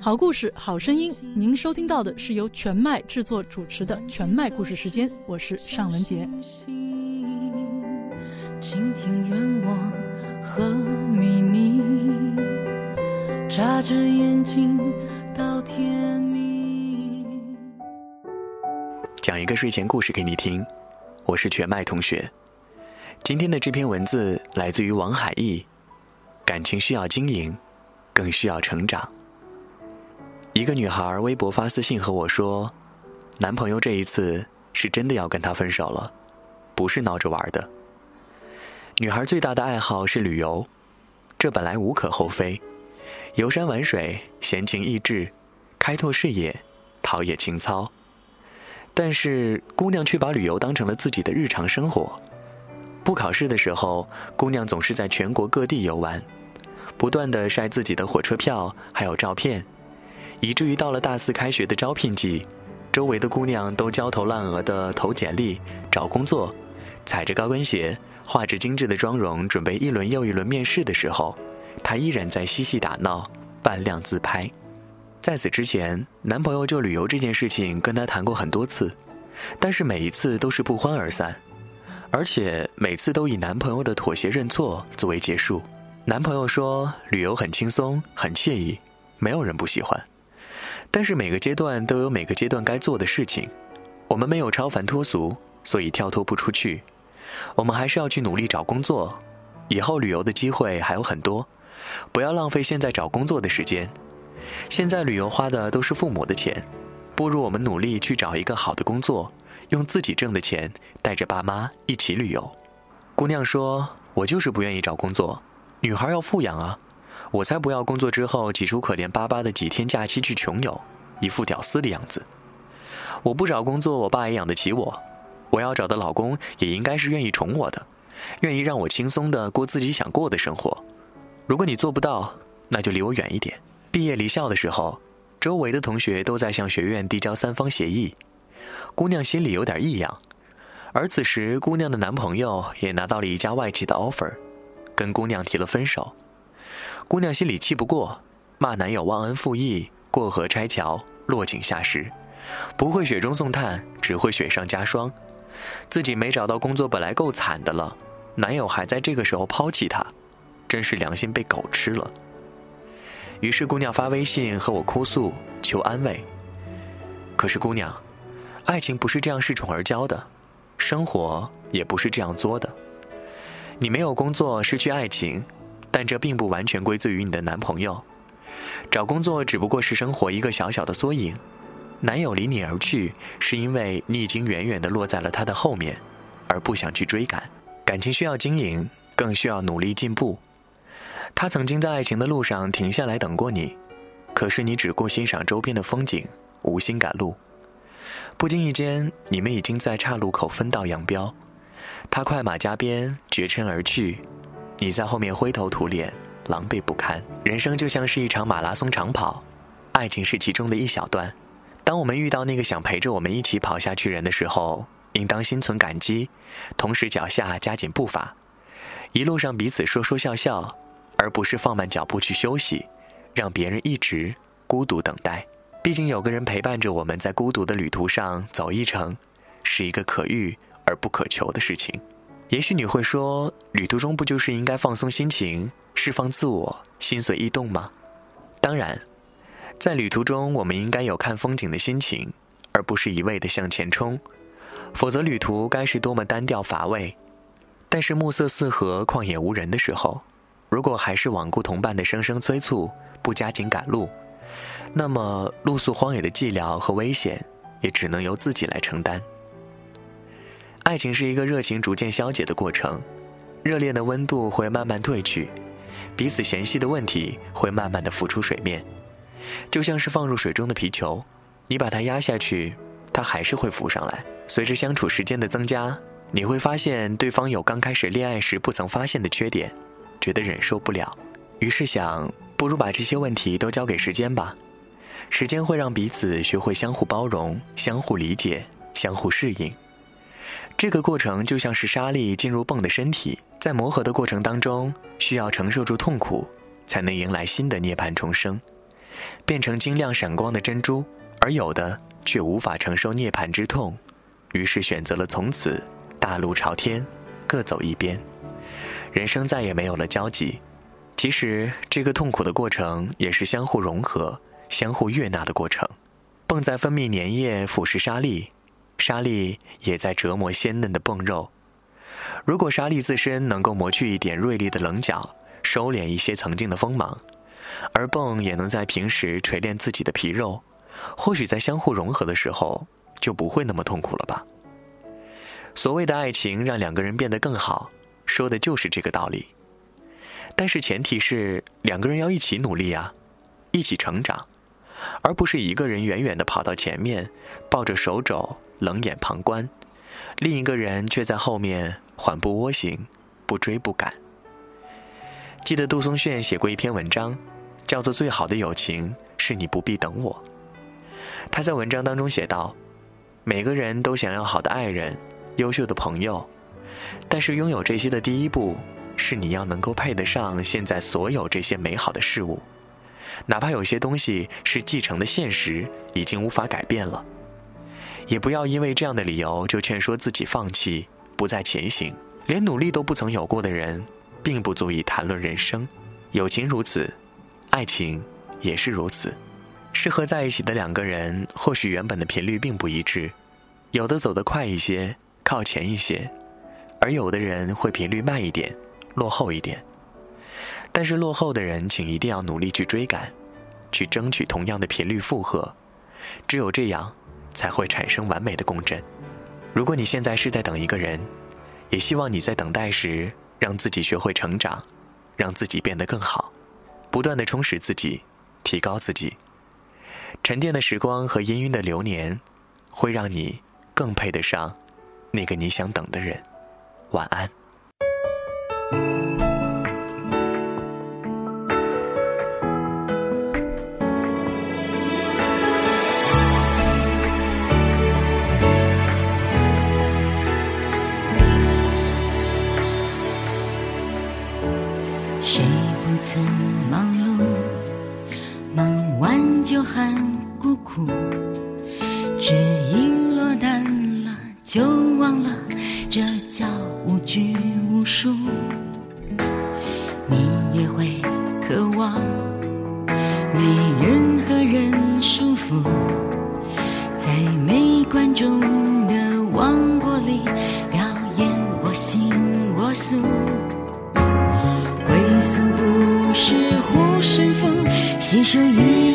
好故事，好声音。您收听到的是由全麦制作主持的全麦故事时间，我是尚文杰。倾听愿望和秘密，眨着眼睛到天明。讲一个睡前故事给你听，我是全麦同学。今天的这篇文字来自于王海义。感情需要经营，更需要成长。一个女孩微博发私信和我说，男朋友这一次是真的要跟她分手了，不是闹着玩的。女孩最大的爱好是旅游，这本来无可厚非，游山玩水，闲情逸致，开拓视野，陶冶情操。但是姑娘却把旅游当成了自己的日常生活。不考试的时候，姑娘总是在全国各地游玩。不断的晒自己的火车票，还有照片，以至于到了大四开学的招聘季，周围的姑娘都焦头烂额的投简历找工作，踩着高跟鞋，画着精致的妆容，准备一轮又一轮面试的时候，她依然在嬉戏打闹，扮靓自拍。在此之前，男朋友就旅游这件事情跟她谈过很多次，但是每一次都是不欢而散，而且每次都以男朋友的妥协认错作为结束。男朋友说：“旅游很轻松，很惬意，没有人不喜欢。但是每个阶段都有每个阶段该做的事情。我们没有超凡脱俗，所以跳脱不出去。我们还是要去努力找工作。以后旅游的机会还有很多，不要浪费现在找工作的时间。现在旅游花的都是父母的钱，不如我们努力去找一个好的工作，用自己挣的钱带着爸妈一起旅游。”姑娘说：“我就是不愿意找工作。”女孩要富养啊，我才不要工作之后挤出可怜巴巴的几天假期去穷游，一副屌丝的样子。我不找工作，我爸也养得起我。我要找的老公也应该是愿意宠我的，愿意让我轻松的过自己想过的生活。如果你做不到，那就离我远一点。毕业离校的时候，周围的同学都在向学院递交三方协议，姑娘心里有点异样。而此时，姑娘的男朋友也拿到了一家外企的 offer。跟姑娘提了分手，姑娘心里气不过，骂男友忘恩负义、过河拆桥、落井下石，不会雪中送炭，只会雪上加霜。自己没找到工作本来够惨的了，男友还在这个时候抛弃她，真是良心被狗吃了。于是姑娘发微信和我哭诉求安慰。可是姑娘，爱情不是这样恃宠而骄的，生活也不是这样作的。你没有工作，失去爱情，但这并不完全归罪于你的男朋友。找工作只不过是生活一个小小的缩影。男友离你而去，是因为你已经远远地落在了他的后面，而不想去追赶。感情需要经营，更需要努力进步。他曾经在爱情的路上停下来等过你，可是你只顾欣赏周边的风景，无心赶路。不经意间，你们已经在岔路口分道扬镳。他快马加鞭，绝尘而去，你在后面灰头土脸，狼狈不堪。人生就像是一场马拉松长跑，爱情是其中的一小段。当我们遇到那个想陪着我们一起跑下去人的时候，应当心存感激，同时脚下加紧步伐，一路上彼此说说笑笑，而不是放慢脚步去休息，让别人一直孤独等待。毕竟有个人陪伴着我们在孤独的旅途上走一程，是一个可遇。而不可求的事情，也许你会说，旅途中不就是应该放松心情、释放自我、心随意动吗？当然，在旅途中，我们应该有看风景的心情，而不是一味的向前冲，否则旅途该是多么单调乏味。但是暮色四合、旷野无人的时候，如果还是罔顾同伴的声声催促，不加紧赶路，那么露宿荒野的寂寥和危险，也只能由自己来承担。爱情是一个热情逐渐消解的过程，热恋的温度会慢慢褪去，彼此嫌隙的问题会慢慢的浮出水面，就像是放入水中的皮球，你把它压下去，它还是会浮上来。随着相处时间的增加，你会发现对方有刚开始恋爱时不曾发现的缺点，觉得忍受不了，于是想，不如把这些问题都交给时间吧，时间会让彼此学会相互包容、相互理解、相互适应。这个过程就像是沙粒进入泵的身体，在磨合的过程当中，需要承受住痛苦，才能迎来新的涅槃重生。变成晶亮闪光的珍珠，而有的却无法承受涅槃之痛，于是选择了从此大路朝天，各走一边，人生再也没有了交集。其实这个痛苦的过程也是相互融合、相互悦纳的过程。泵在分泌粘液腐蚀沙粒，沙粒也在折磨鲜嫩的蚌肉。如果沙粒自身能够磨去一点锐利的棱角，收敛一些曾经的锋芒，而蚌也能在平时锤炼自己的皮肉，或许在相互融合的时候就不会那么痛苦了吧。所谓的爱情让两个人变得更好，说的就是这个道理。但是前提是两个人要一起努力啊，一起成长，而不是一个人远远的跑到前面，抱着手肘冷眼旁观，另一个人却在后面缓步蜗行，不追不赶。记得杜松炫写过一篇文章，叫做《最好的友情是你不必等我》。他在文章当中写道：“每个人都想要好的爱人、优秀的朋友，但是拥有这些的第一步，是你要能够配得上现在所有这些美好的事物，哪怕有些东西是继承的现实，已经无法改变了，也不要因为这样的理由就劝说自己放弃，不再前行。连努力都不曾有过的人。”并不足以谈论人生，友情如此，爱情也是如此。适合在一起的两个人，或许原本的频率并不一致，有的走得快一些，靠前一些，而有的人会频率慢一点，落后一点。但是落后的人，请一定要努力去追赶，去争取同样的频率负荷，只有这样，才会产生完美的共振。如果你现在是在等一个人，也希望你在等待时。让自己学会成长，让自己变得更好，不断的充实自己，提高自己。沉淀的时光和氤氲的流年，会让你更配得上那个你想等的人。晚安。只因落单了就忘了，这叫无拘无束。你也会渴望没任何人束缚，在没观众的王国里表演我行我素。归宿不是护身符，吸收一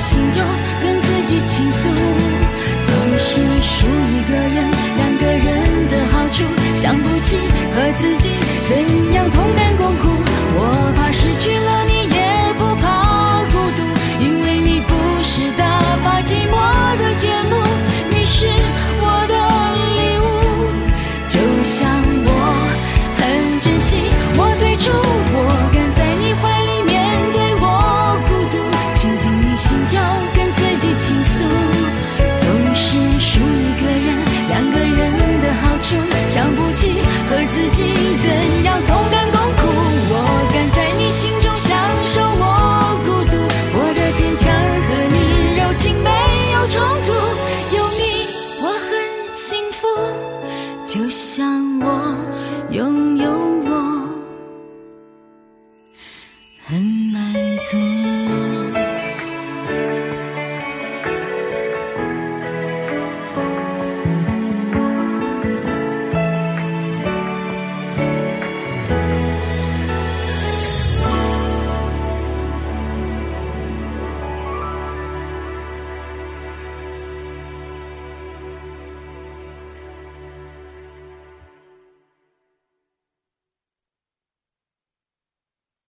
心痛跟自己倾诉总是输一个人两个人的好处想不起和自己